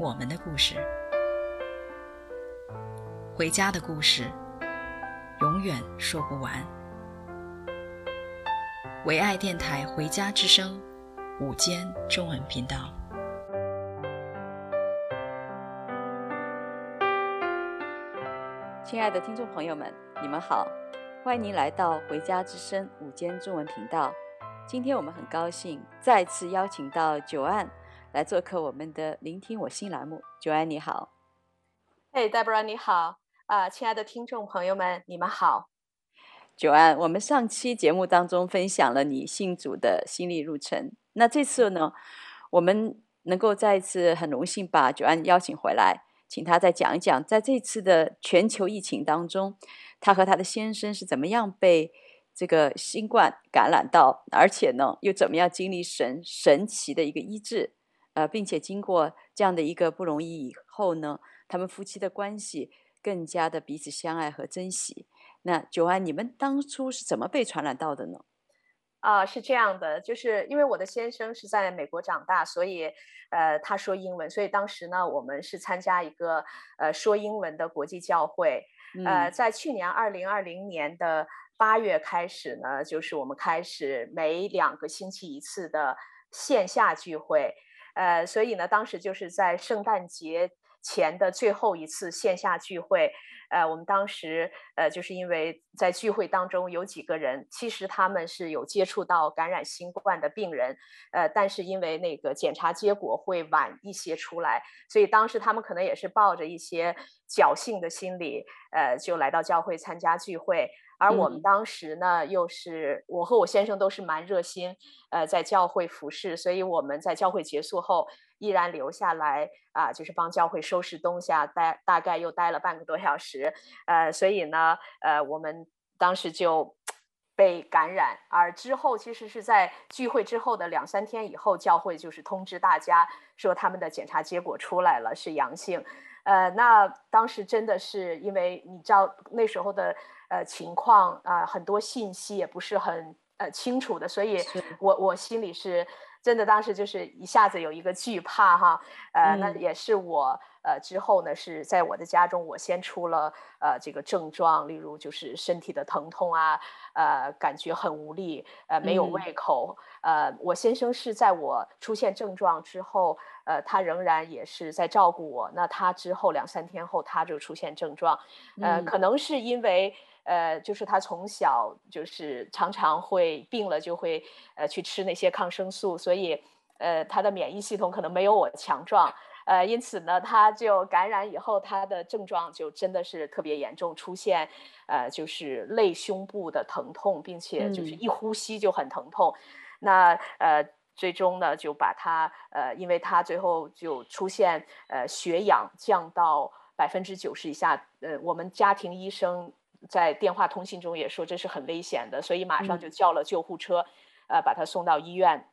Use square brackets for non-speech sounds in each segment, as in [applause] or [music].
我们的故事，回家的故事，永远说不完。唯爱电台《回家之声》午间中文频道。亲爱的听众朋友们，你们好，欢迎您来到《回家之声》午间中文频道。今天我们很高兴再次邀请到 Joanne 来做客我们的“聆听我心”栏目。Joanne 你好，嘿、hey，Deborah 你好，啊，亲爱的听众朋友们，你们好。Joanne，我们上期节目当中分享了你信主的心理路程，那这次呢，我们能够再一次很荣幸把 Joanne 邀请回来。请他再讲一讲，在这次的全球疫情当中，他和他的先生是怎么样被这个新冠感染到，而且呢，又怎么样经历神神奇的一个医治，呃，并且经过这样的一个不容易以后呢，他们夫妻的关系更加的彼此相爱和珍惜。那 Joanne，你们当初是怎么被传染到的呢？啊，是这样的，就是因为我的先生是在美国长大，所以呃，他说英文，所以当时呢，我们是参加一个呃说英文的国际教会。呃，在去年二零二零年的八月开始呢，就是我们开始每两个星期一次的线下聚会。呃，所以呢，当时就是在圣诞节前的最后一次线下聚会。呃，我们当时呃，就是因为在聚会当中有几个人，其实他们是有接触到感染新冠的病人，呃，但是因为那个检查结果会晚一些出来，所以当时他们可能也是抱着一些侥幸的心理，呃，就来到教会参加聚会。而我们当时呢，又是我和我先生都是蛮热心，呃，在教会服侍，所以我们在教会结束后依然留下来啊，就是帮教会收拾东西啊，待大概又待了半个多小时，呃，所以呢，呃，我们当时就被感染，而之后其实是在聚会之后的两三天以后，教会就是通知大家说他们的检查结果出来了，是阳性，呃，那当时真的是因为你知道那时候的。呃，情况啊、呃，很多信息也不是很呃清楚的，所以我我心里是真的，当时就是一下子有一个惧怕哈，呃，嗯、那也是我呃之后呢是在我的家中，我先出了呃这个症状，例如就是身体的疼痛啊，呃，感觉很无力，呃，没有胃口，嗯、呃，我先生是在我出现症状之后，呃，他仍然也是在照顾我，那他之后两三天后他就出现症状，呃，嗯、可能是因为。呃，就是他从小就是常常会病了，就会呃去吃那些抗生素，所以呃他的免疫系统可能没有我强壮，呃，因此呢，他就感染以后，他的症状就真的是特别严重，出现呃就是肋胸部的疼痛，并且就是一呼吸就很疼痛，嗯、那呃最终呢就把他呃，因为他最后就出现呃血氧降到百分之九十以下，呃，我们家庭医生。在电话通信中也说这是很危险的，所以马上就叫了救护车，嗯、呃，把他送到医院。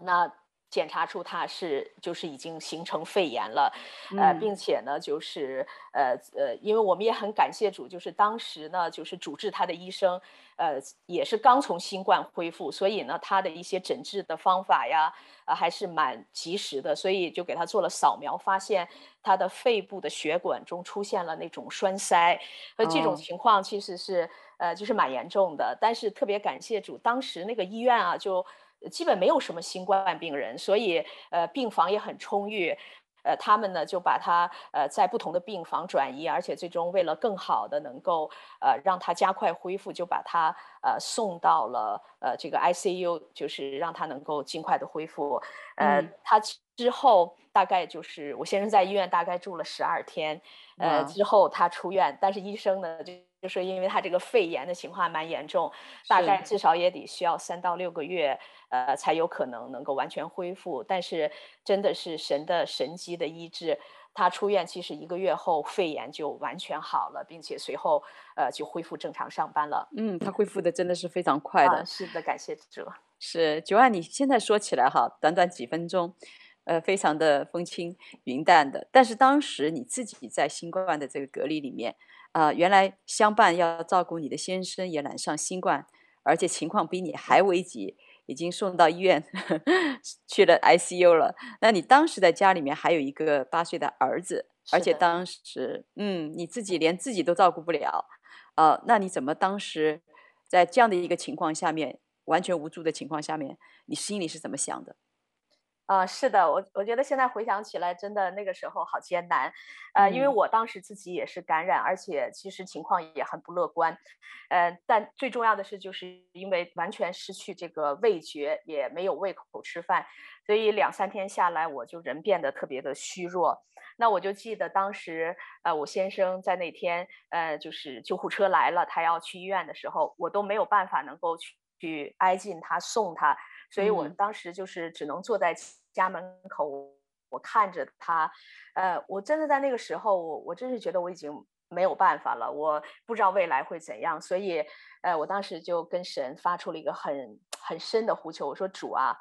那检查出他是就是已经形成肺炎了，呃，并且呢，就是呃呃，因为我们也很感谢主，就是当时呢，就是主治他的医生，呃，也是刚从新冠恢复，所以呢，他的一些诊治的方法呀，啊、呃，还是蛮及时的，所以就给他做了扫描，发现他的肺部的血管中出现了那种栓塞，呃这种情况其实是、哦、呃，就是蛮严重的。但是特别感谢主，当时那个医院啊，就。基本没有什么新冠病人，所以呃病房也很充裕，呃他们呢就把他呃在不同的病房转移，而且最终为了更好的能够呃让他加快恢复，就把他呃送到了呃这个 ICU，就是让他能够尽快的恢复。呃，他之后大概就是我先生在医院大概住了十二天，呃，之后他出院，但是医生呢就就说，因为他这个肺炎的情况蛮严重，大概至少也得需要三到六个月，呃，才有可能能够完全恢复。但是真的是神的神机的医治，他出院其实一个月后肺炎就完全好了，并且随后呃就恢复正常上班了。嗯，他恢复的真的是非常快的。啊、是的，感谢主。是九万，你现在说起来哈，短短几分钟。呃，非常的风轻云淡的，但是当时你自己在新冠的这个隔离里面，啊、呃，原来相伴要照顾你的先生也染上新冠，而且情况比你还危急，已经送到医院 [laughs] 去了 ICU 了。那你当时在家里面还有一个八岁的儿子，而且当时，嗯，你自己连自己都照顾不了，啊、呃，那你怎么当时在这样的一个情况下面，完全无助的情况下面，你心里是怎么想的？啊、呃，是的，我我觉得现在回想起来，真的那个时候好艰难，呃，因为我当时自己也是感染，而且其实情况也很不乐观，呃，但最重要的是，就是因为完全失去这个味觉，也没有胃口吃饭，所以两三天下来，我就人变得特别的虚弱。那我就记得当时，呃，我先生在那天，呃，就是救护车来了，他要去医院的时候，我都没有办法能够去去挨近他送他。所以我当时就是只能坐在家门口，我看着他，呃，我真的在那个时候，我我真是觉得我已经没有办法了，我不知道未来会怎样，所以，呃，我当时就跟神发出了一个很很深的呼求，我说主啊，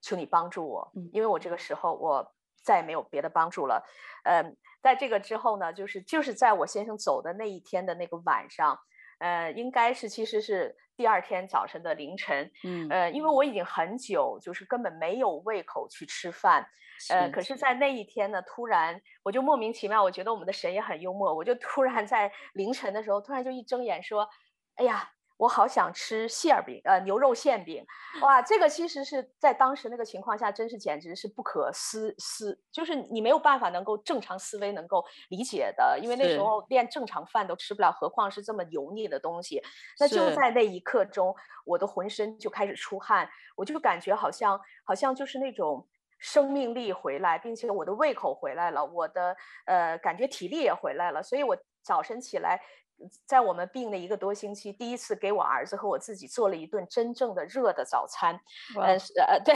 求你帮助我，因为我这个时候我再也没有别的帮助了，呃，在这个之后呢，就是就是在我先生走的那一天的那个晚上。呃，应该是其实是第二天早晨的凌晨，嗯，呃，因为我已经很久就是根本没有胃口去吃饭，呃，可是，在。那一天呢，突然我就莫名其妙，我觉得我们的神也很幽默，我就突然在凌晨的时候，突然就一睁眼说，哎呀。我好想吃馅饼，呃，牛肉馅饼，哇，这个其实是在当时那个情况下，真是简直是不可思思，就是你没有办法能够正常思维能够理解的，因为那时候连正常饭都吃不了，何况是这么油腻的东西。那就在那一刻中，我的浑身就开始出汗，我就感觉好像好像就是那种生命力回来，并且我的胃口回来了，我的呃感觉体力也回来了，所以我早晨起来。在我们病了一个多星期，第一次给我儿子和我自己做了一顿真正的热的早餐，嗯，是呃对，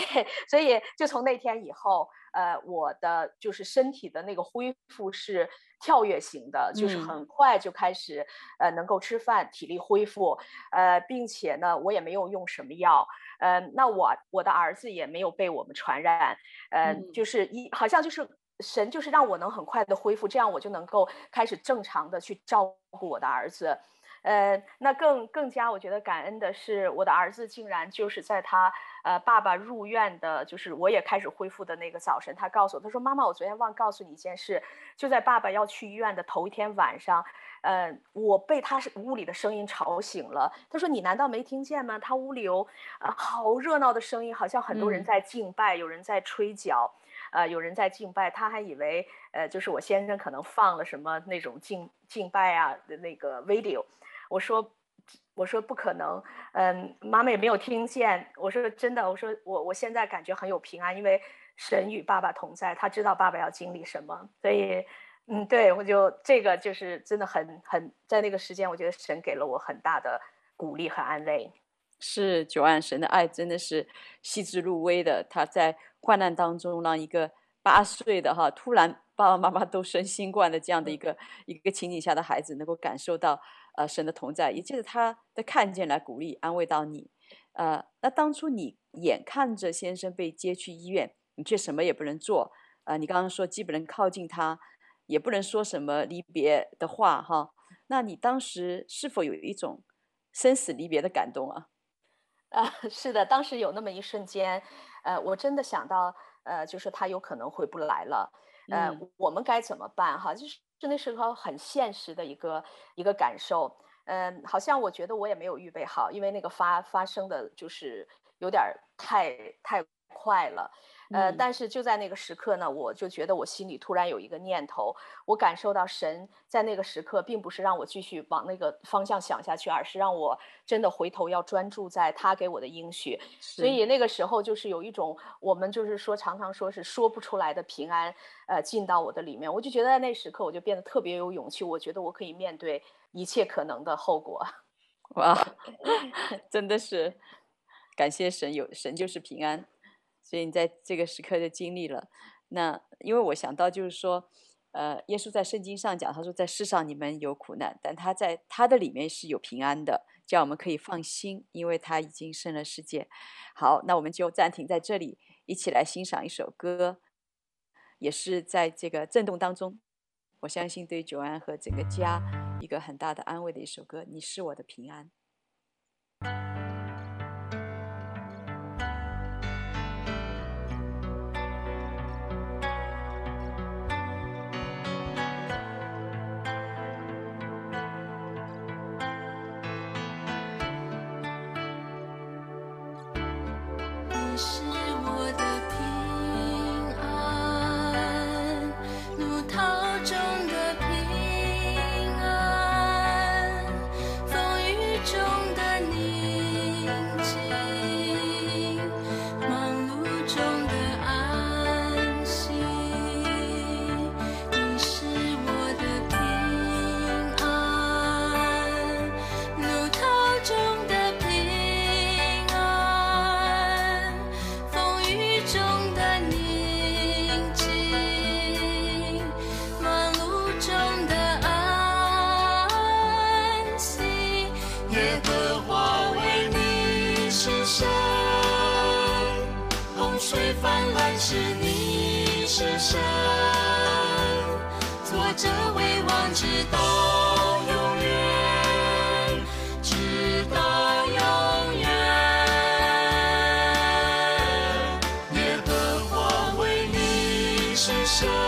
所以就从那天以后，呃，我的就是身体的那个恢复是跳跃型的，就是很快就开始呃能够吃饭，体力恢复，呃，并且呢，我也没有用什么药，呃，那我我的儿子也没有被我们传染，呃，就是一好像就是。神就是让我能很快的恢复，这样我就能够开始正常的去照顾我的儿子。呃，那更更加我觉得感恩的是，我的儿子竟然就是在他呃爸爸入院的，就是我也开始恢复的那个早晨，他告诉我，他说：“妈妈，我昨天忘告诉你一件事，就在爸爸要去医院的头一天晚上，呃，我被他屋里的声音吵醒了。他说：你难道没听见吗？他屋里有啊、呃、好热闹的声音，好像很多人在敬拜，嗯、有人在吹角。”呃，有人在敬拜，他还以为呃，就是我先生可能放了什么那种敬敬拜啊的那个 video。我说，我说不可能，嗯，妈妈也没有听见。我说真的，我说我我现在感觉很有平安，因为神与爸爸同在，他知道爸爸要经历什么，所以嗯，对，我就这个就是真的很很在那个时间，我觉得神给了我很大的鼓励和安慰。是九安，神的爱真的是细致入微的，他在。患难当中，让一个八岁的哈突然爸爸妈妈都生新冠的这样的一个一个情景下的孩子，能够感受到呃神的同在，也就是他的看见来鼓励安慰到你。呃，那当初你眼看着先生被接去医院，你却什么也不能做。呃，你刚刚说既不能靠近他，也不能说什么离别的话哈。那你当时是否有一种生死离别的感动啊？啊，[laughs] 是的，当时有那么一瞬间。呃，我真的想到，呃，就是他有可能回不来了，呃，嗯、我们该怎么办？哈，就是那时候很现实的一个一个感受，嗯、呃，好像我觉得我也没有预备好，因为那个发发生的就是有点太太快了，呃，但是就在那个时刻呢，我就觉得我心里突然有一个念头，我感受到神在那个时刻，并不是让我继续往那个方向想下去，而是让我真的回头要专注在他给我的应许。所以那个时候就是有一种我们就是说常常说是说不出来的平安，呃，进到我的里面，我就觉得在那时刻我就变得特别有勇气，我觉得我可以面对一切可能的后果。哇，[laughs] 真的是感谢神，有神就是平安。所以你在这个时刻就经历了，那因为我想到就是说，呃，耶稣在圣经上讲，他说在世上你们有苦难，但他在他的里面是有平安的，叫我们可以放心，因为他已经胜了世界。好，那我们就暂停在这里，一起来欣赏一首歌，也是在这个震动当中，我相信对久安和整个家一个很大的安慰的一首歌，你是我的平安。Jesus. Oh.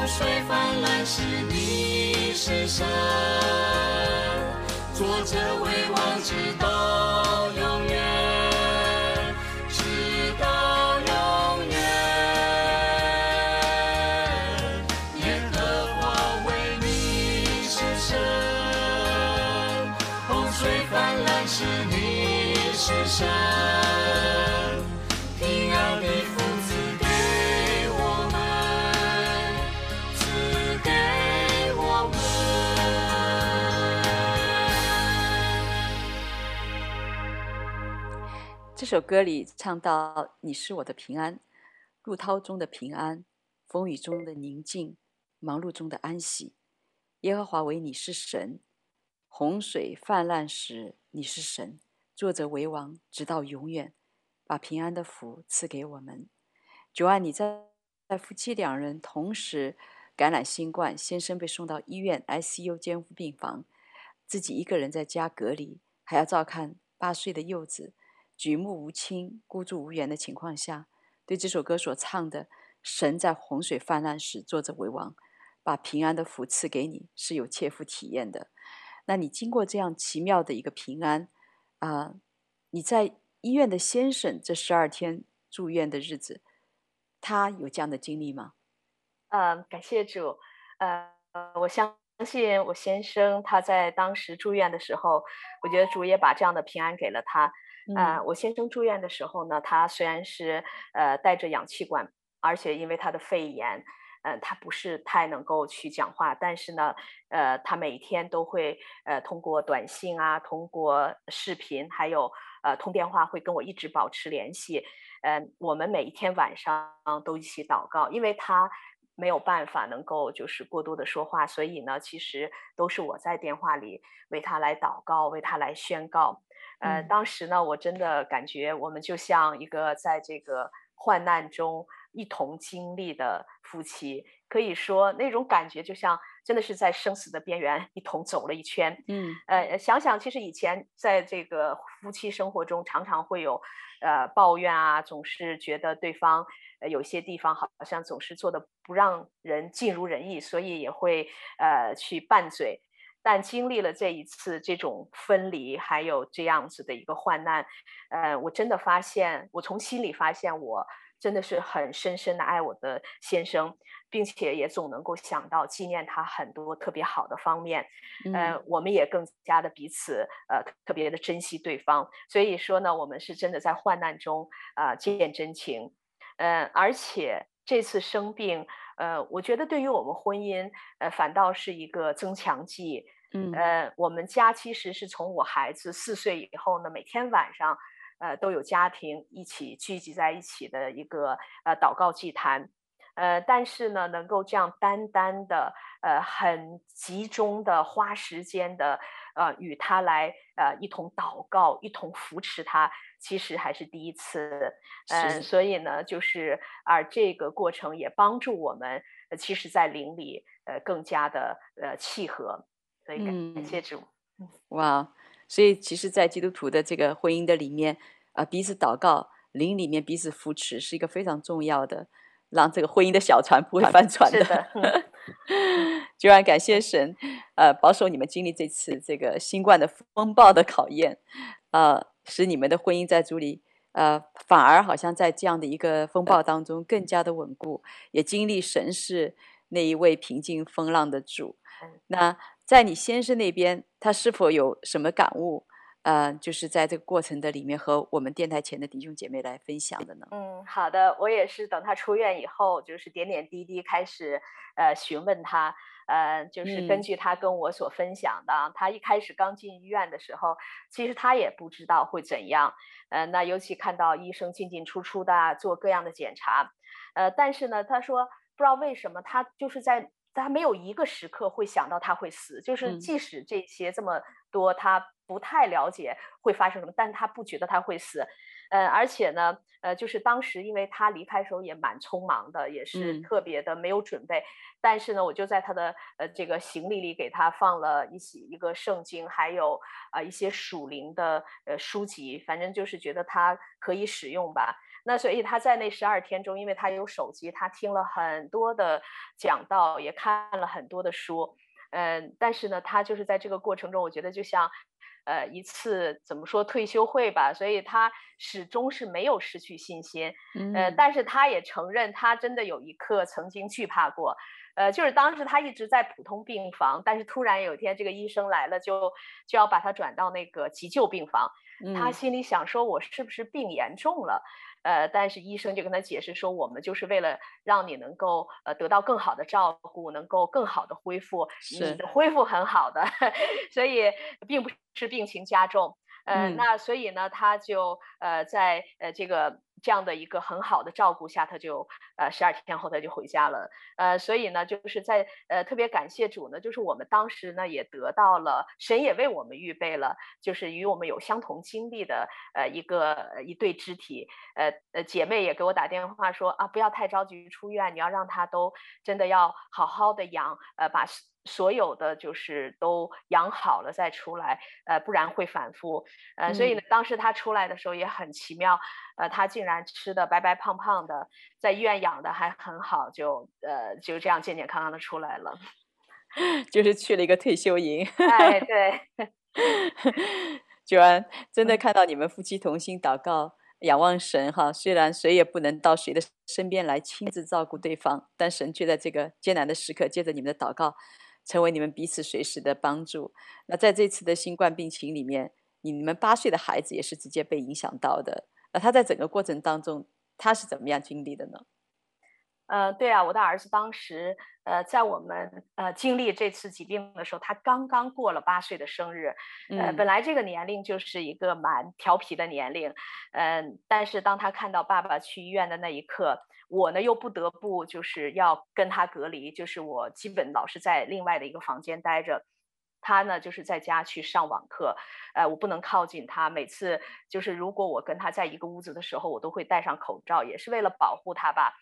洪水泛滥时，你是神，坐着为王之道。这首歌里唱到：“你是我的平安，陆涛中的平安，风雨中的宁静，忙碌中的安息。耶和华为你是神，洪水泛滥时你是神，作者为王，直到永远，把平安的福赐给我们。”主啊，你在在夫妻两人同时感染新冠，先生被送到医院 ICU 监护病房，自己一个人在家隔离，还要照看八岁的幼子，举目无亲、孤注无援的情况下，对这首歌所唱的“神在洪水泛滥时坐着为王，把平安的福赐给你”是有切肤体验的。那你经过这样奇妙的一个平安啊、你在医院的先生这十二天住院的日子，他有这样的经历吗？嗯，感谢主。呃，我相信我先生他在当时住院的时候，我觉得主也把这样的平安给了他。啊、呃，我先生住院的时候呢，他虽然是呃带着氧气管，而且因为他的肺炎。嗯，他不是太能够去讲话，但是呢，呃，他每天都会呃通过短信啊，通过视频，还有呃通电话，会跟我一直保持联系。嗯、呃，我们每一天晚上都一起祷告，因为他没有办法能够就是过多的说话，所以呢，其实都是我在电话里为他来祷告，为他来宣告。呃，当时呢，我真的感觉我们就像一个在这个患难中。一同经历的夫妻，可以说那种感觉就像真的是在生死的边缘一同走了一圈。嗯，呃，想想其实以前在这个夫妻生活中，常常会有呃抱怨啊，总是觉得对方呃有些地方好像总是做的不让人尽如人意，所以也会呃去拌嘴。但经历了这一次这种分离，还有这样子的一个患难，呃，我真的发现，我从心里发现我。真的是很深深的爱我的先生，并且也总能够想到纪念他很多特别好的方面，嗯、呃，我们也更加的彼此呃特别的珍惜对方。所以说呢，我们是真的在患难中啊、呃、见真情，嗯、呃，而且这次生病，呃，我觉得对于我们婚姻，呃，反倒是一个增强剂。嗯，呃，我们家其实是从我孩子四岁以后呢，每天晚上。呃，都有家庭一起聚集在一起的一个呃祷告祭坛，呃，但是呢，能够这样单单的呃很集中的花时间的呃与他来呃一同祷告，一同扶持他，其实还是第一次，嗯、呃，所以呢，就是而这个过程也帮助我们，呃、其实在灵里呃更加的呃契合，所以感谢主，嗯，哇。所以，其实，在基督徒的这个婚姻的里面，啊，彼此祷告，灵里面彼此扶持，是一个非常重要的，让这个婚姻的小船不会翻船的。是 [laughs] 的，就让感谢神，呃，保守你们经历这次这个新冠的风暴的考验，呃，使你们的婚姻在主里，呃，反而好像在这样的一个风暴当中更加的稳固，也经历神是那一位平静风浪的主。那。在你先生那边，他是否有什么感悟？呃，就是在这个过程的里面和我们电台前的弟兄姐妹来分享的呢？嗯，好的，我也是等他出院以后，就是点点滴滴开始呃询问他，呃，就是根据他跟我所分享的，嗯、他一开始刚进医院的时候，其实他也不知道会怎样，呃，那尤其看到医生进进出出的做各样的检查，呃，但是呢，他说不知道为什么他就是在。他没有一个时刻会想到他会死，就是即使这些这么多，他不太了解会发生什么，但他不觉得他会死，呃，而且呢，呃，就是当时因为他离开的时候也蛮匆忙的，也是特别的没有准备，但是呢，我就在他的呃这个行李里给他放了一些一个圣经，还有啊一些属灵的呃书籍，反正就是觉得他可以使用吧。那所以他在那十二天中，因为他有手机，他听了很多的讲道，也看了很多的书，嗯，但是呢，他就是在这个过程中，我觉得就像，呃，一次怎么说退休会吧，所以他始终是没有失去信心，嗯，呃，但是他也承认他真的有一刻曾经惧怕过，呃，就是当时他一直在普通病房，但是突然有一天这个医生来了，就就要把他转到那个急救病房，他心里想说，我是不是病严重了？呃，但是医生就跟他解释说，我们就是为了让你能够呃得到更好的照顾，能够更好的恢复，你的恢复很好的，[laughs] 所以并不是病情加重。呃，嗯，那所以呢，他就呃在呃这个这样的一个很好的照顾下，他就呃十二天后他就回家了。呃，所以呢，就是在呃特别感谢主呢，就是我们当时呢也得到了神也为我们预备了，就是与我们有相同经历的呃一个一对肢体。呃呃，姐妹也给我打电话说啊，不要太着急出院，你要让他都真的要好好的养，呃把。所有的就是都养好了再出来，呃，不然会反复，呃，所以呢，当时他出来的时候也很奇妙，呃，他竟然吃的白白胖胖的，在医院养的还很好，就呃就这样健健康康的出来了，[laughs] 就是去了一个退休营。哎，对，九安真的看到你们夫妻同心祷告，仰望神哈，虽然谁也不能到谁的身边来亲自照顾对方，但神却在这个艰难的时刻，借着你们的祷告。成为你们彼此随时的帮助。那在这次的新冠病情里面，你们八岁的孩子也是直接被影响到的。那他在整个过程当中，他是怎么样经历的呢？呃，对啊，我的儿子当时，呃，在我们呃经历这次疾病的时候，他刚刚过了八岁的生日。呃，本来这个年龄就是一个蛮调皮的年龄，嗯、呃，但是当他看到爸爸去医院的那一刻。我呢又不得不就是要跟他隔离，就是我基本老是在另外的一个房间待着，他呢就是在家去上网课，呃，我不能靠近他。每次就是如果我跟他在一个屋子的时候，我都会戴上口罩，也是为了保护他吧。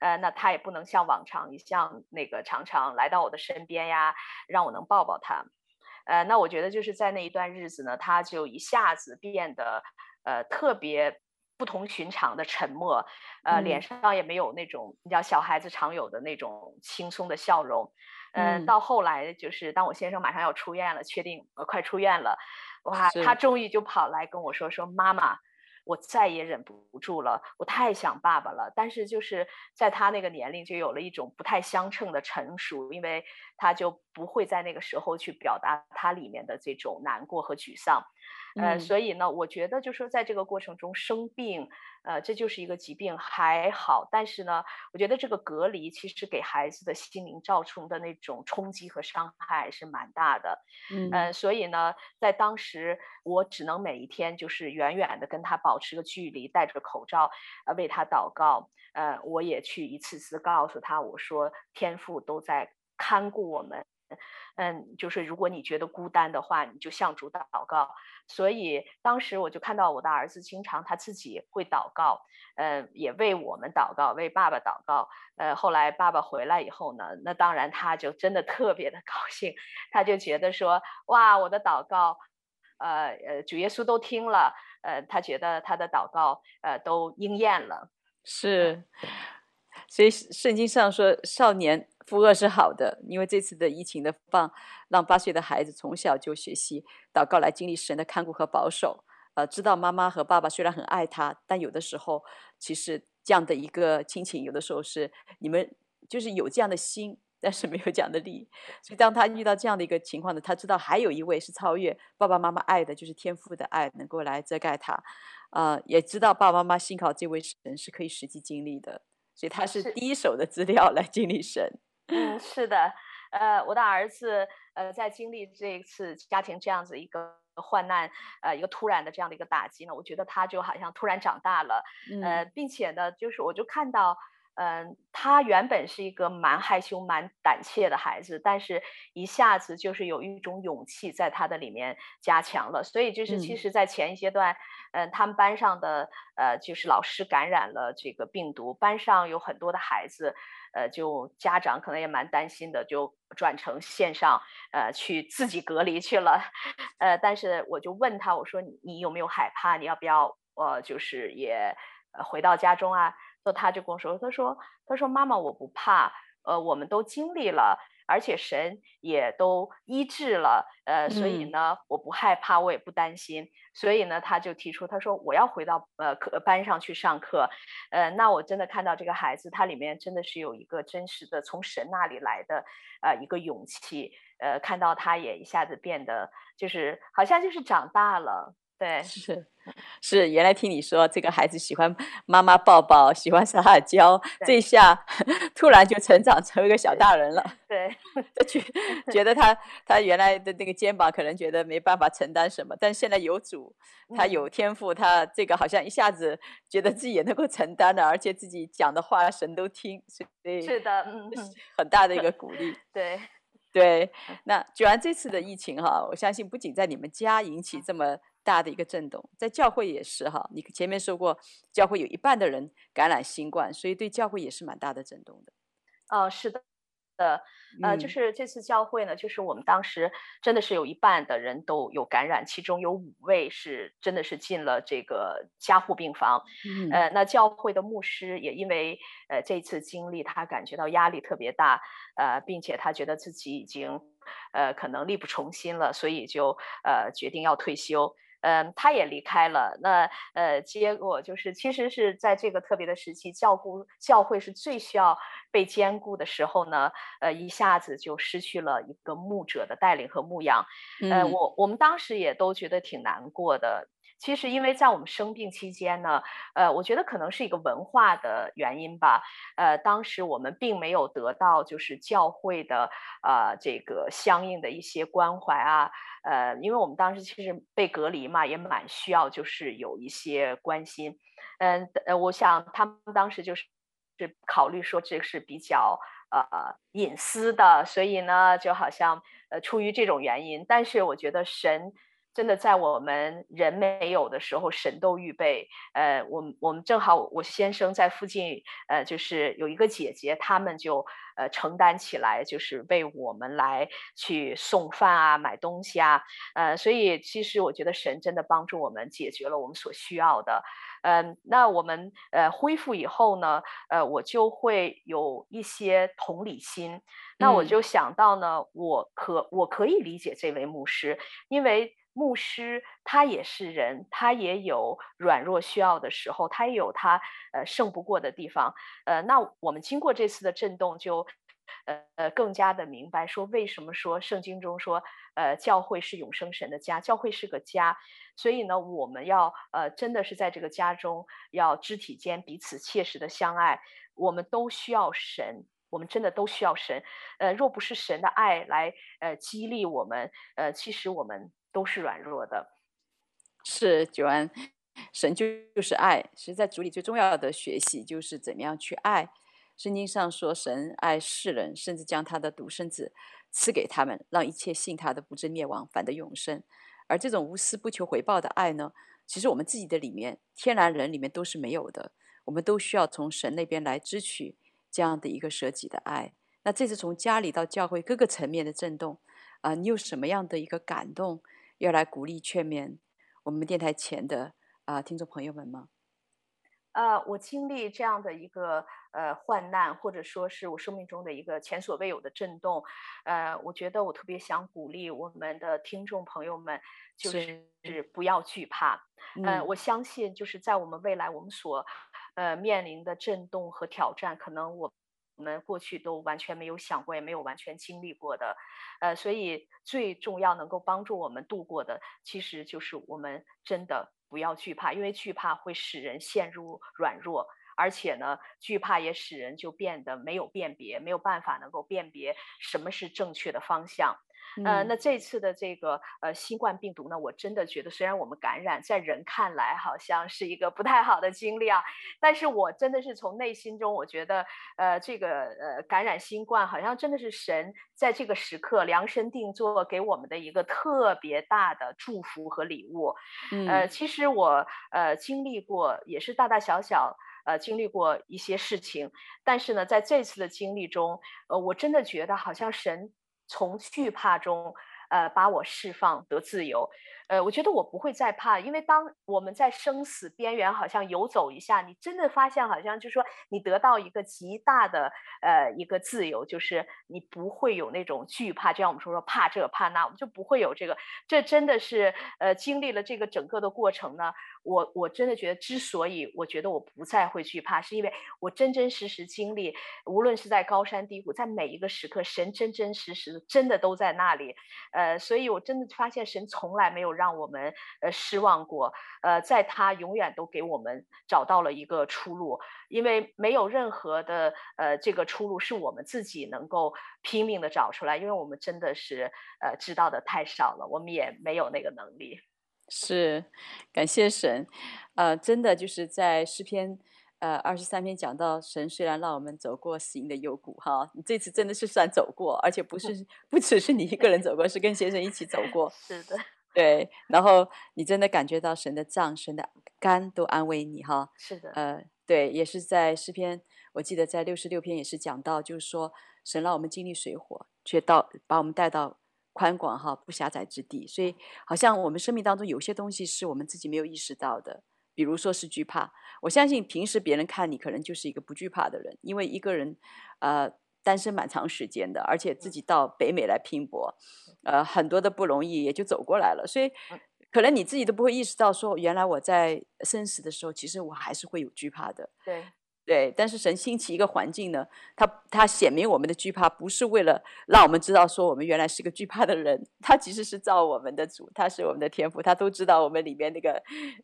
呃，那他也不能像往常一样那个常常来到我的身边呀，让我能抱抱他。呃，那我觉得就是在那一段日子呢，他就一下子变得呃特别。不同寻常的沉默，呃，脸上也没有那种你知道小孩子常有的那种轻松的笑容，呃、嗯，到后来就是当我先生马上要出院了，确定呃快出院了，哇，他终于就跑来跟我说说妈妈，我再也忍不住了，我太想爸爸了。但是就是在他那个年龄就有了一种不太相称的成熟，因为他就不会在那个时候去表达他里面的这种难过和沮丧。呃，所以呢，我觉得就是说，在这个过程中生病，呃，这就是一个疾病还好，但是呢，我觉得这个隔离其实给孩子的心灵造成的那种冲击和伤害是蛮大的，嗯、呃，所以呢，在当时我只能每一天就是远远的跟他保持个距离，戴着口罩，呃，为他祷告，呃，我也去一次次告诉他，我说天父都在看顾我们。嗯，就是如果你觉得孤单的话，你就向主祷告。所以当时我就看到我的儿子经常他自己会祷告，嗯，也为我们祷告，为爸爸祷告。呃，后来爸爸回来以后呢，那当然他就真的特别的 [laughs] 高兴，他就觉得说，哇，我的祷告，呃呃，主耶稣都听了，呃，他觉得他的祷告，呃，都应验了。是，所以圣经上说，少年。负轭是好的，因为这次的疫情的放，让八岁的孩子从小就学习祷告，来经历神的看顾和保守。呃，知道妈妈和爸爸虽然很爱他，但有的时候其实这样的一个亲情，有的时候是你们就是有这样的心，但是没有这样的力。所以当他遇到这样的一个情况呢，他知道还有一位是超越爸爸妈妈爱的，就是天父的爱能够来遮盖他。啊、呃，也知道爸爸妈妈信靠这位神是可以实际经历的，所以他是第一手的资料来经历神。嗯，是的，呃，我的儿子，呃，在经历这一次家庭这样子一个患难，呃，一个突然的这样的一个打击呢，我觉得他就好像突然长大了，呃，并且呢，就是我就看到。嗯，他原本是一个蛮害羞、蛮胆怯的孩子，但是一下子就是有一种勇气在他的里面加强了。所以就是，其实，在前一阶段，嗯，他们班上的呃，就是老师感染了这个病毒，班上有很多的孩子，呃，就家长可能也蛮担心的，就转成线上，呃，去自己隔离去了。呃，但是我就问他，我说你你有没有害怕？你要不要呃，就是也回到家中啊？那他就跟我说：“他说，他说，妈妈，我不怕。呃，我们都经历了，而且神也都医治了。呃，所以呢，我不害怕，我也不担心。所以呢，他就提出，他说我要回到呃课班上去上课。呃，那我真的看到这个孩子，他里面真的是有一个真实的从神那里来的呃一个勇气。呃，看到他也一下子变得就是好像就是长大了。对，是是，原来听你说这个孩子喜欢妈妈抱抱，喜欢撒撒娇，这下突然就成长成为一个小大人了。对，他 [laughs] 觉觉得他他原来的那个肩膀可能觉得没办法承担什么，但现在有主，他有天赋，他这个好像一下子觉得自己也能够承担了，而且自己讲的话神都听，所以是的，嗯，很大的一个鼓励。[laughs] 对。对，那居然这次的疫情哈，我相信不仅在你们家引起这么大的一个震动，在教会也是哈。你前面说过，教会有一半的人感染新冠，所以对教会也是蛮大的震动的。哦，是的。的呃，就是这次教会呢，就是我们当时真的是有一半的人都有感染，其中有五位是真的是进了这个加护病房。嗯，呃，那教会的牧师也因为呃这次经历，他感觉到压力特别大，呃，并且他觉得自己已经呃可能力不从心了，所以就呃决定要退休。嗯，他也离开了。那呃，结果就是，其实是在这个特别的时期，教顾教会是最需要被兼顾的时候呢，呃，一下子就失去了一个牧者的带领和牧养。呃，我我们当时也都觉得挺难过的。其实，因为在我们生病期间呢，呃，我觉得可能是一个文化的原因吧。呃，当时我们并没有得到就是教会的呃这个相应的一些关怀啊。呃，因为我们当时其实被隔离嘛，也蛮需要，就是有一些关心。嗯，呃，我想他们当时就是是考虑说这是比较呃隐私的，所以呢，就好像呃出于这种原因。但是我觉得神。真的在我们人没有的时候，神都预备。呃，我们我们正好，我先生在附近，呃，就是有一个姐姐，他们就呃承担起来，就是为我们来去送饭啊，买东西啊，呃，所以其实我觉得神真的帮助我们解决了我们所需要的。嗯、呃，那我们呃恢复以后呢，呃，我就会有一些同理心。那我就想到呢，嗯、我可我可以理解这位牧师，因为。牧师他也是人，他也有软弱需要的时候，他也有他呃胜不过的地方。呃，那我们经过这次的震动就，呃呃更加的明白说，为什么说圣经中说，呃教会是永生神的家，教会是个家。所以呢，我们要呃真的是在这个家中要肢体间彼此切实的相爱。我们都需要神，我们真的都需要神。呃，若不是神的爱来呃激励我们，呃，其实我们。都是软弱的，是九安，神就就是爱，其实在主里最重要的学习就是怎么样去爱。圣经上说，神爱世人，甚至将他的独生子赐给他们，让一切信他的不至灭亡，反得永生。而这种无私不求回报的爱呢，其实我们自己的里面，天然人里面都是没有的。我们都需要从神那边来支取这样的一个舍己的爱。那这次从家里到教会各个层面的震动啊、你有什么样的一个感动？要来鼓励劝勉我们电台前的啊、呃、听众朋友们吗？呃，我经历这样的一个呃患难，或者说是我生命中的一个前所未有的震动，呃，我觉得我特别想鼓励我们的听众朋友们，就是不要惧怕。嗯、呃，我相信就是在我们未来我们所呃面临的震动和挑战，可能我。我们过去都完全没有想过，也没有完全经历过的，呃，所以最重要能够帮助我们度过的，其实就是我们真的不要惧怕，因为惧怕会使人陷入软弱，而且呢，惧怕也使人就变得没有辨别，没有办法能够辨别什么是正确的方向。呃，那这次的这个呃新冠病毒呢，我真的觉得，虽然我们感染在人看来好像是一个不太好的经历啊，但是我真的是从内心中，我觉得呃这个呃感染新冠，好像真的是神在这个时刻量身定做给我们的一个特别大的祝福和礼物。嗯，呃，其实我呃经历过，也是大大小小呃经历过一些事情，但是呢，在这次的经历中，呃，我真的觉得好像神。从惧怕中，呃，把我释放得自由。呃，我觉得我不会再怕，因为当我们在生死边缘好像游走一下，你真的发现好像就是说你得到一个极大的呃一个自由，就是你不会有那种惧怕，就像我们说说怕这怕那，我们就不会有这个。这真的是呃经历了这个整个的过程呢，我我真的觉得，之所以我觉得我不再会惧怕，是因为我真真实实经历，无论是在高山低谷，在每一个时刻，神真真实实的真的都在那里。呃，所以我真的发现神从来没有。让我们呃失望过，呃，在他永远都给我们找到了一个出路，因为没有任何的呃这个出路是我们自己能够拼命的找出来，因为我们真的是呃知道的太少了，我们也没有那个能力。是，感谢神，呃，真的就是在诗篇。呃，二十三篇讲到神虽然让我们走过死荫的幽谷，哈，你这次真的是算走过，而且不是 [laughs] 不只是你一个人走过，是跟先生一起走过。是的，对。然后你真的感觉到神的脏、神的肝都安慰你，哈。是的。呃，对，也是在诗篇，我记得在六十六篇也是讲到，就是说神让我们经历水火，却到把我们带到宽广哈不狭窄之地，所以好像我们生命当中有些东西是我们自己没有意识到的。比如说是惧怕，我相信平时别人看你可能就是一个不惧怕的人，因为一个人，呃，单身蛮长时间的，而且自己到北美来拼搏，呃，很多的不容易也就走过来了，所以可能你自己都不会意识到说，原来我在生死的时候，其实我还是会有惧怕的。对。对，但是神兴起一个环境呢，他他显明我们的惧怕，不是为了让我们知道说我们原来是个惧怕的人，他其实是造我们的主，他是我们的天赋，他都知道我们里面那个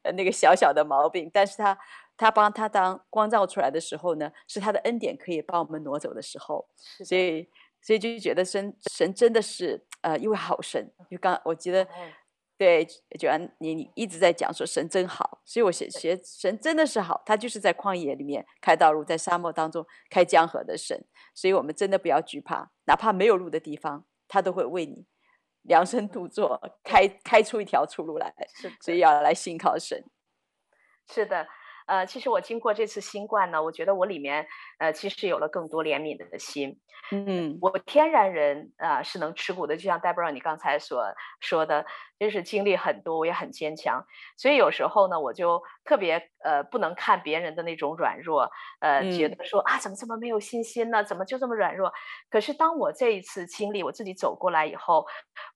呃那个小小的毛病，但是他他帮他当光照出来的时候呢，是他的恩典可以帮我们挪走的时候，所以所以就觉得神神真的是呃一位好神，就刚我记得。对，就安你你一直在讲说神真好，所以我写写神真的是好，他就是在旷野里面开道路，在沙漠当中开江河的神，所以我们真的不要惧怕，哪怕没有路的地方，他都会为你量身度做，开开出一条出路来，所以要来信靠神。是的。呃，其实我经过这次新冠呢，我觉得我里面呃，其实有了更多怜悯的心。嗯，我天然人啊、呃、是能吃苦的，就像 Deborah 你刚才所说的，就是经历很多，我也很坚强。所以有时候呢，我就特别呃不能看别人的那种软弱，呃，觉得说啊怎么这么没有信心呢？怎么就这么软弱？可是当我这一次经历我自己走过来以后，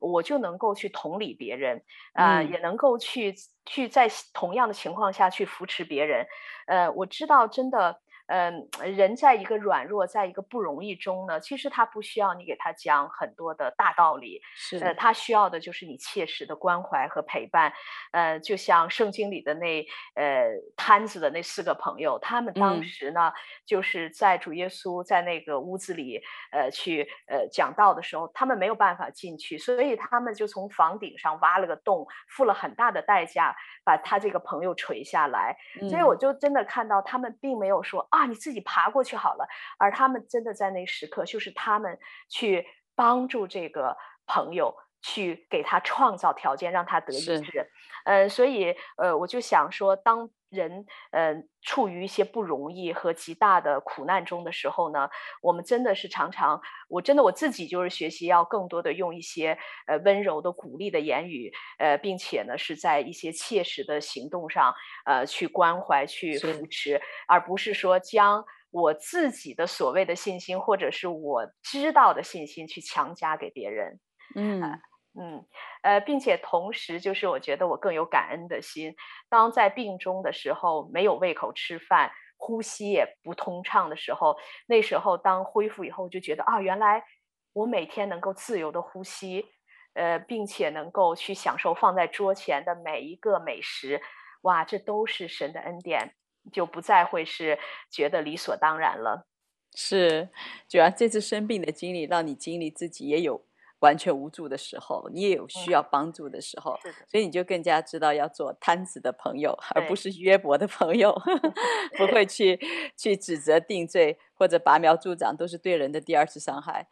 我就能够去同理别人，啊、呃嗯，也能够去。去在同样的情况下去扶持别人，呃，我知道真的。嗯，人在一个软弱，在一个不容易中呢，其实他不需要你给他讲很多的大道理，是，呃，他需要的就是你切实的关怀和陪伴。呃，就像圣经里的那呃摊子的那四个朋友，他们当时呢，嗯、就是在主耶稣在那个屋子里呃去呃讲道的时候，他们没有办法进去，所以他们就从房顶上挖了个洞，付了很大的代价把他这个朋友垂下来。嗯、所以我就真的看到他们并没有说。啊，你自己爬过去好了。而他们真的在那时刻，就是他们去帮助这个朋友，去给他创造条件，让他得以治。呃，所以呃，我就想说，当人呃处于一些不容易和极大的苦难中的时候呢，我们真的是常常，我真的我自己就是学习要更多的用一些呃温柔的鼓励的言语，呃，并且呢是在一些切实的行动上呃去关怀去扶持，而不是说将我自己的所谓的信心或者是我知道的信心去强加给别人。嗯。呃嗯，呃，并且同时，就是我觉得我更有感恩的心。当在病中的时候，没有胃口吃饭，呼吸也不通畅的时候，那时候当恢复以后，就觉得啊，原来我每天能够自由的呼吸，呃，并且能够去享受放在桌前的每一个美食，哇，这都是神的恩典，就不再会是觉得理所当然了。是，主要这次生病的经历，让你经历自己也有。完全无助的时候，你也有需要帮助的时候，嗯、所以你就更加知道要做摊子的朋友，而不是约伯的朋友，[laughs] 不会去去指责定罪或者拔苗助长，都是对人的第二次伤害。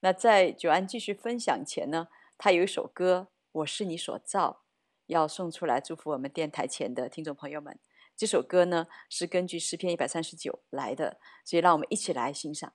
那在九安继续分享前呢，他有一首歌《我是你所造》，要送出来祝福我们电台前的听众朋友们。这首歌呢是根据诗篇一百三十九来的，所以让我们一起来欣赏。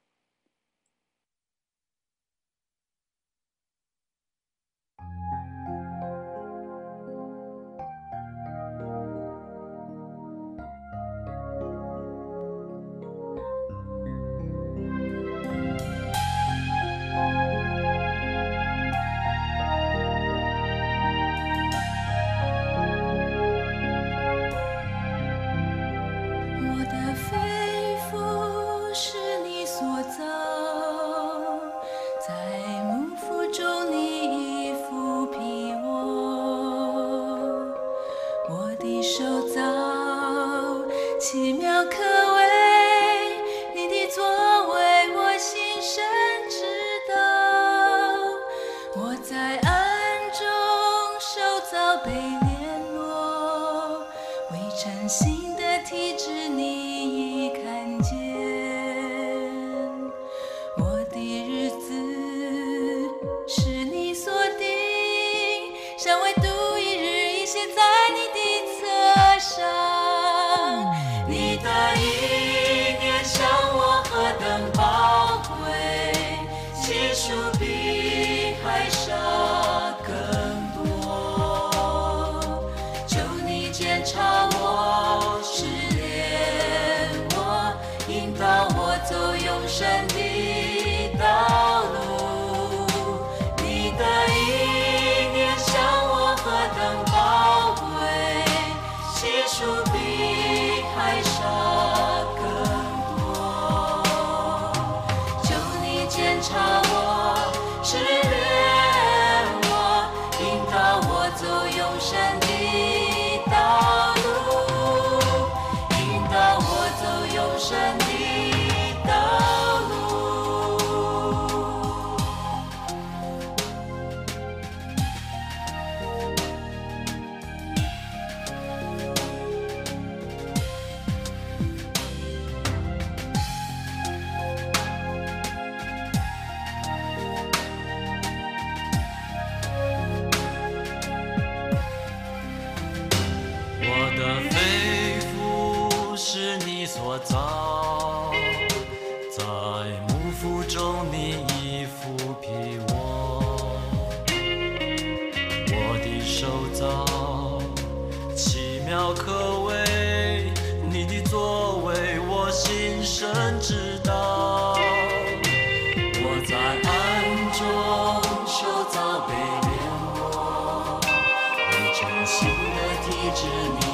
知名。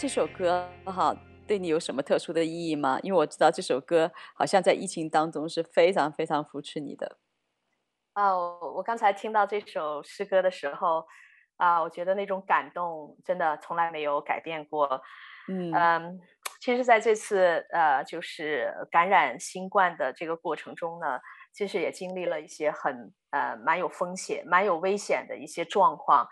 这首歌哈，对你有什么特殊的意义吗？因为我知道这首歌好像在疫情当中是非常非常扶持你的。啊，我我刚才听到这首诗歌的时候，啊，我觉得那种感动真的从来没有改变过。嗯嗯，其实在这次呃，就是感染新冠的这个过程中呢，其实也经历了一些很呃蛮有风险、蛮有危险的一些状况。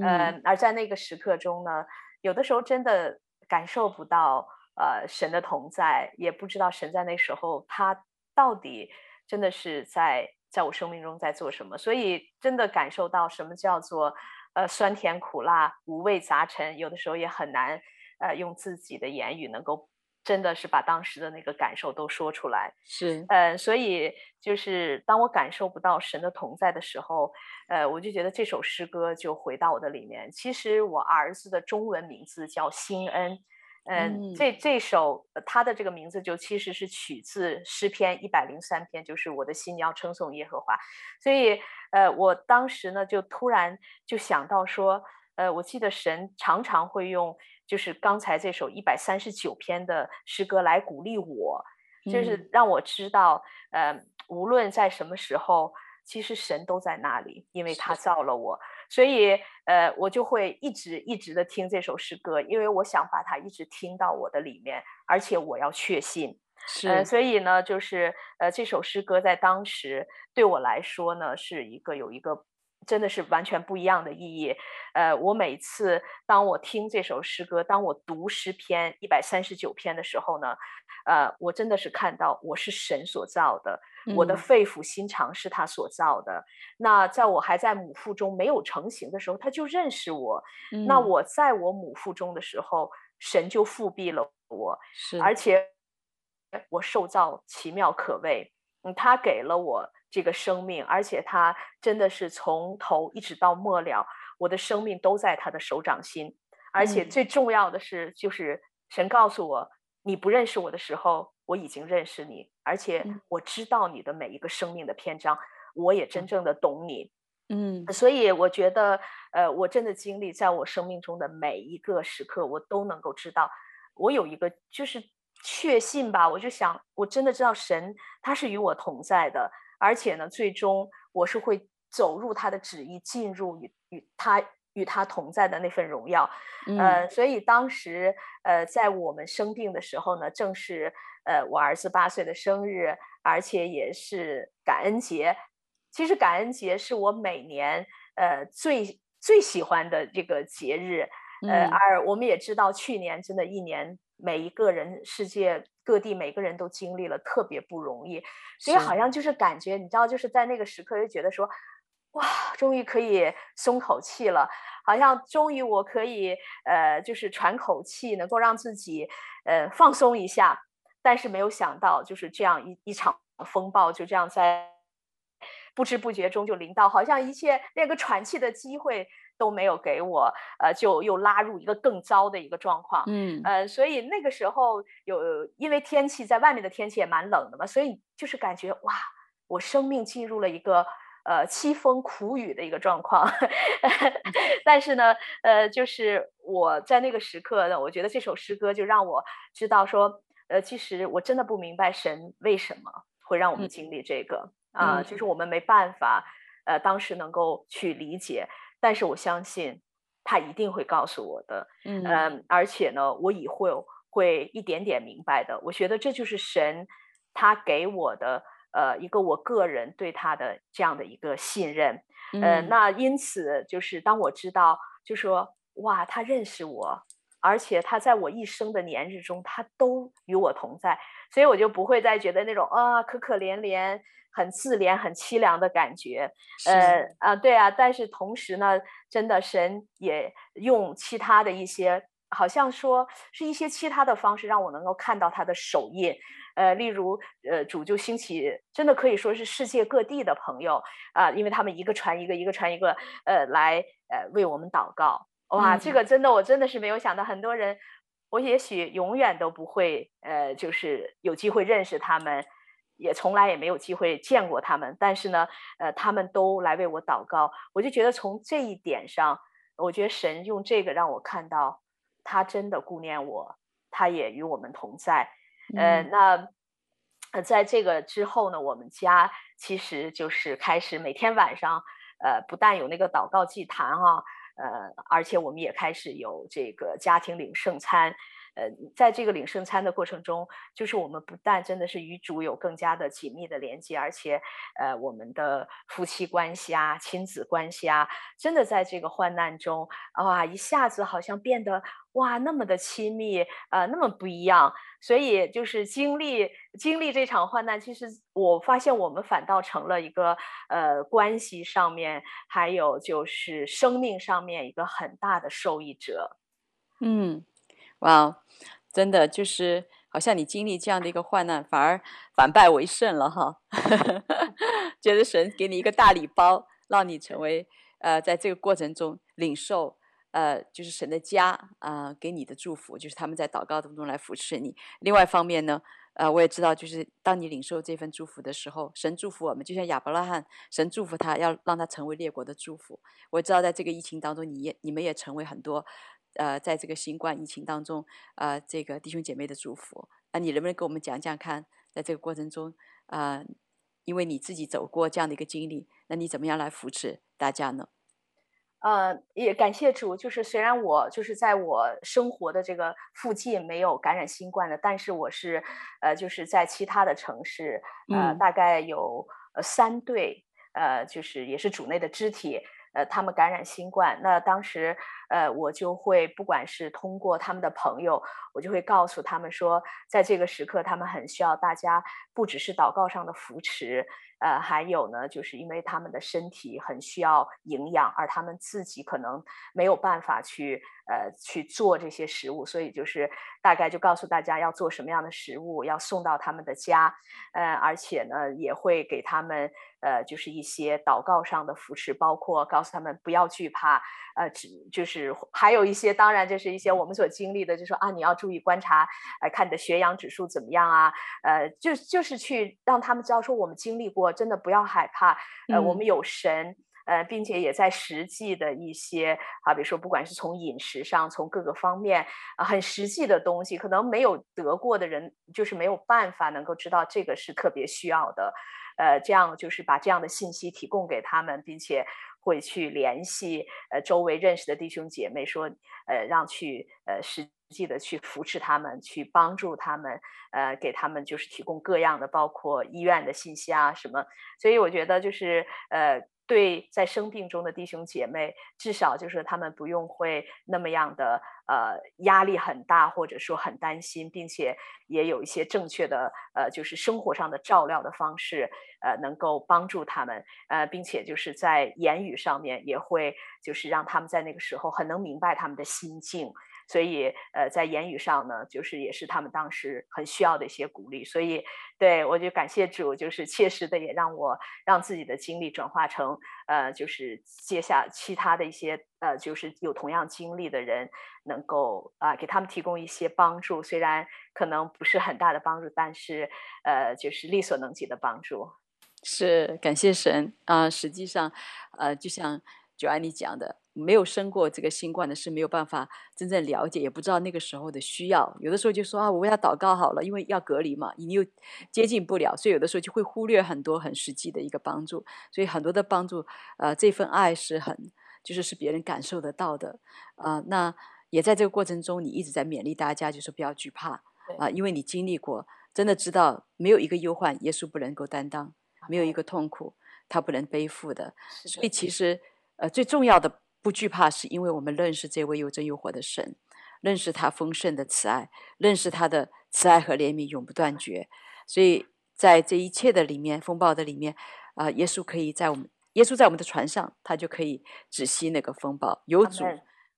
嗯、呃，而在那个时刻中呢。有的时候真的感受不到呃神的同在，也不知道神在那时候他到底真的是在在我生命中在做什么，所以真的感受到什么叫做呃酸甜苦辣五味杂陈，有的时候也很难呃用自己的言语能够。真的是把当时的那个感受都说出来，是，呃，所以就是当我感受不到神的同在的时候，呃，我就觉得这首诗歌就回到我的里面。其实我儿子的中文名字叫新恩，呃、嗯，这这首他的这个名字就其实是取自诗篇一百零三篇，就是我的心要称颂耶和华。所以，呃，我当时呢就突然就想到说，呃，我记得神常常会用。就是刚才这首一百三十九篇的诗歌来鼓励我，就是让我知道，嗯、呃，无论在什么时候，其实神都在那里，因为他造了我，所以呃，我就会一直一直的听这首诗歌，因为我想把它一直听到我的里面，而且我要确信，是，呃、所以呢，就是呃，这首诗歌在当时对我来说呢，是一个有一个。真的是完全不一样的意义。呃，我每次当我听这首诗歌，当我读诗篇一百三十九篇的时候呢，呃，我真的是看到我是神所造的，嗯、我的肺腑心肠是他所造的。那在我还在母腹中没有成型的时候，他就认识我。嗯、那我在我母腹中的时候，神就复辟了我，是而且我受造奇妙可畏。嗯，他给了我。这个生命，而且他真的是从头一直到末了，我的生命都在他的手掌心。而且最重要的是，就是神告诉我，你不认识我的时候，我已经认识你，而且我知道你的每一个生命的篇章，我也真正的懂你。嗯，所以我觉得，呃，我真的经历在我生命中的每一个时刻，我都能够知道，我有一个就是确信吧，我就想，我真的知道神他是与我同在的。而且呢，最终我是会走入他的旨意，进入与与他与他同在的那份荣耀。嗯、呃，所以当时呃，在我们生病的时候呢，正是呃我儿子八岁的生日，而且也是感恩节。其实感恩节是我每年呃最最喜欢的这个节日。呃，而我们也知道，去年真的一年，每一个人世界。各地每个人都经历了特别不容易，所以好像就是感觉，你知道，就是在那个时刻就觉得说，哇，终于可以松口气了，好像终于我可以呃，就是喘口气，能够让自己呃放松一下。但是没有想到，就是这样一一场风暴就这样在不知不觉中就临到，好像一切那个喘气的机会。都没有给我，呃，就又拉入一个更糟的一个状况，嗯，呃，所以那个时候有，因为天气在外面的天气也蛮冷的嘛，所以就是感觉哇，我生命进入了一个呃凄风苦雨的一个状况，[laughs] 但是呢，呃，就是我在那个时刻呢，我觉得这首诗歌就让我知道说，呃，其实我真的不明白神为什么会让我们经历这个。啊，呃，就是我们没办法，呃，当时能够去理解。但是我相信，他一定会告诉我的，嗯，嗯，而且呢，我以后会一点点明白的。我觉得这就是神他给我的，呃，一个我个人对他的这样的一个信任，嗯，呃，那因此就是当我知道，就说哇，他认识我，而且他在我一生的年日中，他都与我同在，所以我就不会再觉得那种啊，可可怜怜。很自怜、很凄凉的感觉，呃啊，对啊，但是同时呢，真的神也用其他的一些，好像说是一些其他的方式，让我能够看到他的手印，呃，例如，呃，主就兴起，真的可以说是世界各地的朋友啊，呃，因为他们一个传一个，一个传一个，呃，来呃为我们祷告，哇，嗯，这个真的我真的是没有想到，很多人，我也许永远都不会，呃，就是有机会认识他们。也从来也没有机会见过他们，但是呢，呃，他们都来为我祷告，我就觉得从这一点上，我觉得神用这个让我看到，他真的顾念我，他也与我们同在。呃，那呃，在这个之后呢，我们家其实就是开始每天晚上，呃，不但有那个祷告祭坛哈，呃，而且我们也开始有这个家庭领圣餐。呃，在这个领圣餐的过程中，就是我们不但真的是与主有更加的紧密的连接，而且，呃，我们的夫妻关系啊、亲子关系啊，真的在这个患难中，哇，一下子好像变得哇那么的亲密，呃，那么不一样。所以就是经历经历这场患难，其实我发现我们反倒成了一个呃关系上面，还有就是生命上面一个很大的受益者。嗯。哇真的就是好像你经历这样的一个患难，反而反败为胜了哈。[laughs] 觉得神给你一个大礼包，让你成为呃，在这个过程中领受呃，就是神的家啊、给你的祝福，就是他们在祷告当中来扶持你。另外一方面呢，呃，我也知道，就是当你领受这份祝福的时候，神祝福我们，就像亚伯拉罕，神祝福他，要让他成为列国的祝福。我知道，在这个疫情当中，你也你们也成为很多，呃，在这个新冠疫情当中，呃，这个弟兄姐妹的祝福。那你能不能给我们讲讲看，在这个过程中，呃，因为你自己走过这样的一个经历，那你怎么样来扶持大家呢？呃，也感谢主，就是虽然我就是在我生活的这个附近没有感染新冠的，但是我是，呃，就是在其他的城市，呃，大概有呃三对，呃，就是也是主内的肢体，呃，他们感染新冠，那当时，呃，我就会不管是通过他们的朋友，我就会告诉他们说，在这个时刻，他们很需要大家，不只是祷告上的扶持。呃，还有呢，就是因为他们的身体很需要营养，而他们自己可能没有办法去呃去做这些食物，所以就是大概就告诉大家要做什么样的食物，要送到他们的家，呃，而且呢也会给他们呃就是一些祷告上的扶持，包括告诉他们不要惧怕，呃，只就是还有一些，当然这是一些我们所经历的，就说啊你要注意观察，呃，看你的血氧指数怎么样啊，呃，就就是去让他们知道说我们经历过。真的不要害怕，呃，我们有神，呃，并且也在实际的一些，啊比如说，不管是从饮食上，从各个方面，啊，很实际的东西，可能没有得过的人，就是没有办法能够知道这个是特别需要的，呃，这样就是把这样的信息提供给他们，并且会去联系，呃，周围认识的弟兄姐妹说，呃，让去，呃，实。记得去扶持他们，去帮助他们，呃，给他们就是提供各样的，包括医院的信息啊什么。所以我觉得就是呃，对在生病中的弟兄姐妹，至少就是他们不用会那么样的呃压力很大，或者说很担心，并且也有一些正确的呃就是生活上的照料的方式，呃，能够帮助他们，呃，并且就是在言语上面也会就是让他们在那个时候很能明白他们的心境。所以，呃，在言语上呢，就是也是他们当时很需要的一些鼓励。所以，对，我就感谢主，就是切实的也让我让自己的经历转化成，呃，就是接下其他的一些，呃，就是有同样经历的人，能够啊、给他们提供一些帮助。虽然可能不是很大的帮助，但是，呃，就是力所能及的帮助。是，感谢神啊、呃！实际上，呃，就像 Joanne 你讲的。没有生过这个新冠的是没有办法真正了解，也不知道那个时候的需要。有的时候就说啊，我为他祷告好了，因为要隔离嘛，你又接近不了，所以有的时候就会忽略很多很实际的一个帮助。所以很多的帮助，呃，这份爱是很就是是别人感受得到的啊、呃。那也在这个过程中，你一直在勉励大家，就是不要惧怕啊、呃，因为你经历过，真的知道没有一个忧患耶稣不能够担当，没有一个痛苦他不能背负的。所以其实呃最重要的。不惧怕，是因为我们认识这位又真又活的神，认识他丰盛的慈爱，认识他的慈爱和怜悯永不断绝。所以在这一切的里面，风暴的里面，啊、呃，耶稣可以在我们，耶稣在我们的船上，他就可以止息那个风暴。有主，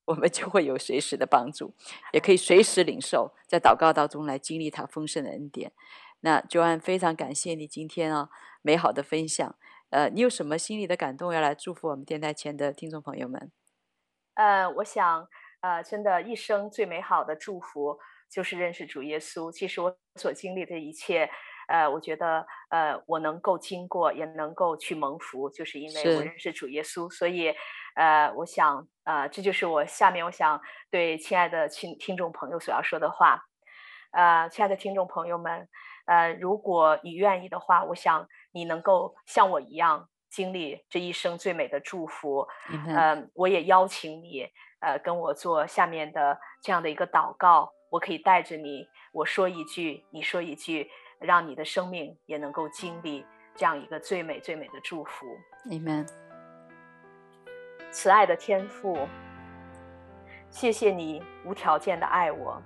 我们就会有随时的帮助，也可以随时领受，在祷告当中来经历他丰盛的恩典。那 Joanne 非常感谢你今天啊美好的分享。呃，你有什么心里的感动要来祝福我们电台前的听众朋友们？呃，我想，呃，真的，一生最美好的祝福就是认识主耶稣。其实我所经历的一切，呃，我觉得，呃，我能够经过，也能够去蒙福，就是因为我认识主耶稣。所以，呃，我想，呃，这就是我下面我想对亲爱的听听众朋友所要说的话。呃，亲爱的听众朋友们。呃，如果你愿意的话，我想你能够像我一样经历这一生最美的祝福。嗯、呃，我也邀请你，呃，跟我做下面的这样的一个祷告。我可以带着你，我说一句，你说一句，让你的生命也能够经历这样一个最美最美的祝福。你们，慈爱的天父，谢谢你无条件的爱我。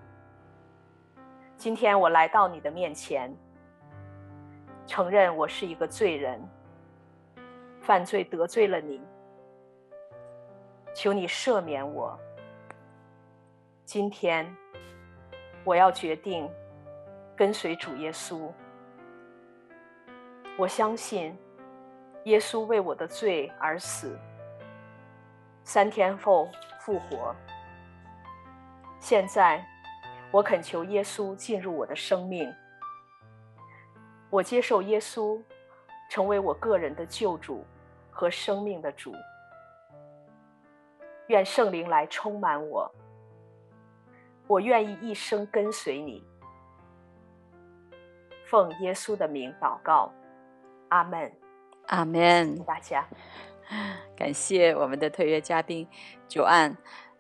今天我来到你的面前，承认我是一个罪人，犯罪得罪了你，求你赦免我。今天我要决定跟随主耶稣，我相信耶稣为我的罪而死，三天后复活。现在。我恳求耶稣进入我的生命，我接受耶稣成为我个人的救主和生命的主。愿圣灵来充满我，我愿意一生跟随你。奉耶稣的名祷告，阿门，阿门。大家，[laughs] 感谢我们的特约嘉宾久安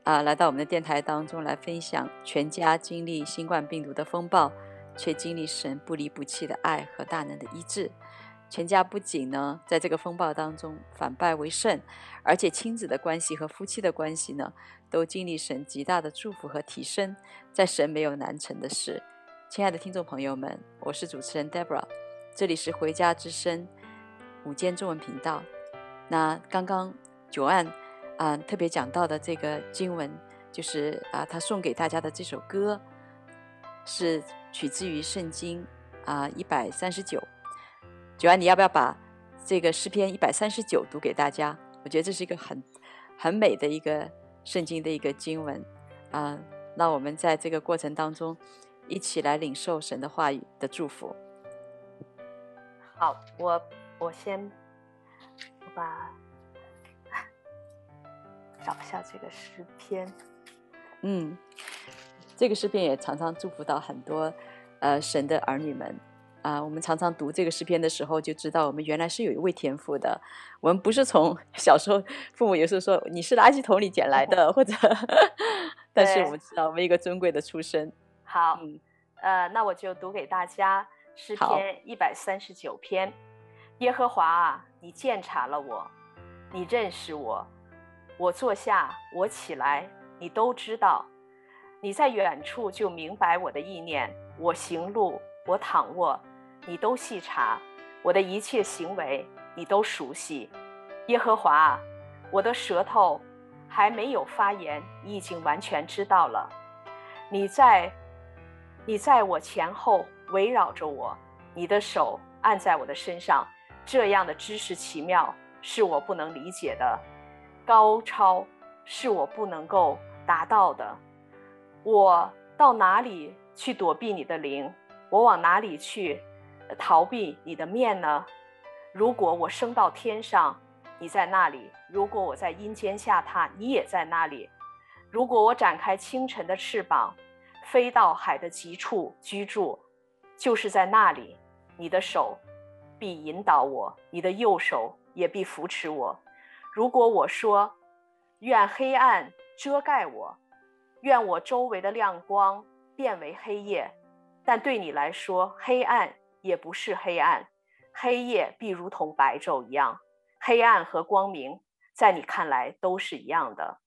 啊，来到我们的电台当中来分享全家经历新冠病毒的风暴，却经历神不离不弃的爱和大能的医治。全家不仅呢在这个风暴当中反败为胜，而且亲子的关系和夫妻的关系呢都经历神极大的祝福和提升。在神没有难成的事。亲爱的听众朋友们，我是主持人 Deborah，这里是回家之声午间中文频道。那刚刚久安啊、特别讲到的这个经文，就是啊、他送给大家的这首歌，是取自于圣经啊一百三十九。九安，你要不要把这个诗篇一百三十九读给大家？我觉得这是一个很很美的一个圣经的一个经文啊、呃。那我们在这个过程当中。一起来领受神的话语的祝福。好，我我先我把 [laughs] 找一下这个诗篇。嗯，这个诗篇也常常祝福到很多呃神的儿女们啊、呃。我们常常读这个诗篇的时候，就知道我们原来是有一位天赋的。我们不是从 [laughs] 小时候父母有时候说你是垃圾桶里捡来的，[laughs] 或者，但是我们知道我们一个尊贵的出身。好，嗯、呃，那我就读给大家诗篇一百三十九篇。耶和华啊，你鉴察了我，你认识我，我坐下，我起来，你都知道。你在远处就明白我的意念，我行路，我躺卧，你都细察。我的一切行为，你都熟悉。耶和华，我的舌头还没有发言，你已经完全知道了。你在。你在我前后围绕着我，你的手按在我的身上，这样的知识奇妙是我不能理解的，高超是我不能够达到的。我到哪里去躲避你的灵？我往哪里去逃避你的面呢？如果我升到天上，你在那里；如果我在阴间下榻，你也在那里；如果我展开清晨的翅膀，飞到海的极处居住，就是在那里，你的手必引导我，你的右手也必扶持我。如果我说，愿黑暗遮盖我，愿我周围的亮光变为黑夜，但对你来说，黑暗也不是黑暗，黑夜必如同白昼一样，黑暗和光明在你看来都是一样的。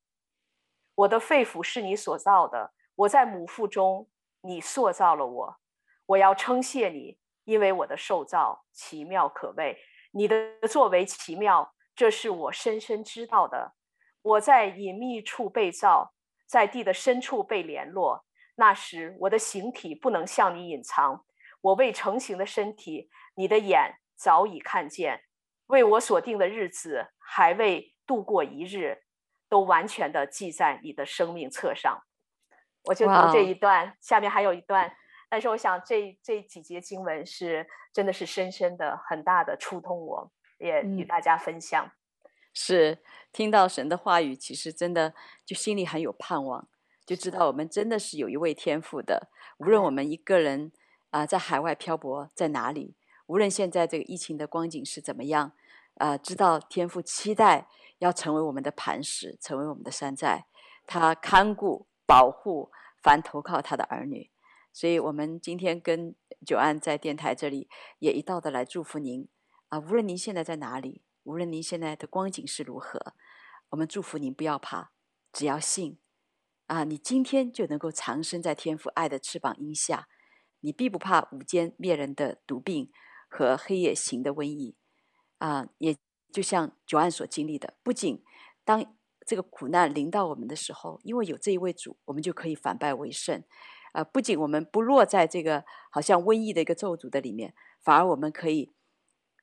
我的肺腑是你所造的。我在母腹中，你塑造了我，我要称谢你，因为我的受造奇妙可畏，你的作为奇妙，这是我深深知道的。我在隐秘处被造，在地的深处被联络，那时我的形体不能向你隐藏，我未成形的身体，你的眼早已看见，为我所定的日子还未度过一日，都完全的记在你的生命册上。我就读这一段.下面还有一段，但是我想这这几节经文是真的是深深的、很大的触动我，也与大家分享。嗯、是听到神的话语，其实真的就心里很有盼望，就知道我们真的是有一位天父的。无论我们一个人啊、呃、在海外漂泊在哪里，无论现在这个疫情的光景是怎么样，啊、呃，知道天父期待要成为我们的磐石，成为我们的山寨，他看顾。保护凡投靠他的儿女，所以我们今天跟九安在电台这里也一道的来祝福您啊！无论您现在在哪里，无论您现在的光景是如何，我们祝福您不要怕，只要信啊！你今天就能够藏身在天父爱的翅膀荫下，你必不怕午间灭人的毒病和黑夜行的瘟疫啊！也就像久安所经历的，不仅当。这个苦难临到我们的时候，因为有这一位主，我们就可以反败为胜。啊、不仅我们不落在这个好像瘟疫的一个咒诅的里面，反而我们可以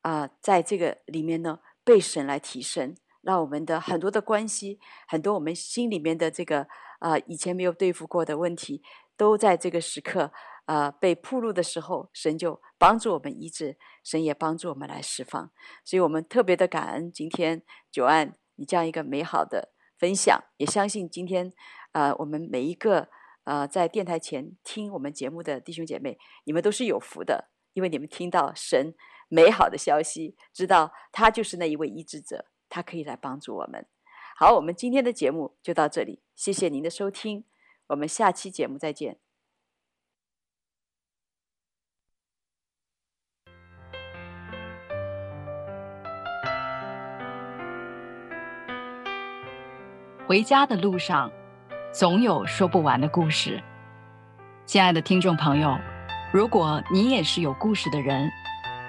啊、在这个里面呢，被神来提升，让我们的很多的关系，很多我们心里面的这个啊、以前没有对付过的问题，都在这个时刻呃被暴露的时候，神就帮助我们医治，神也帮助我们来释放。所以我们特别的感恩今天久安你这样一个美好的分享，也相信今天呃我们每一个呃在电台前听我们节目的弟兄姐妹，你们都是有福的，因为你们听到神美好的消息，知道他就是那一位医治者，他可以来帮助我们。好，我们今天的节目就到这里，谢谢您的收听，我们下期节目再见。回家的路上，总有说不完的故事。亲爱的听众朋友，如果你也是有故事的人，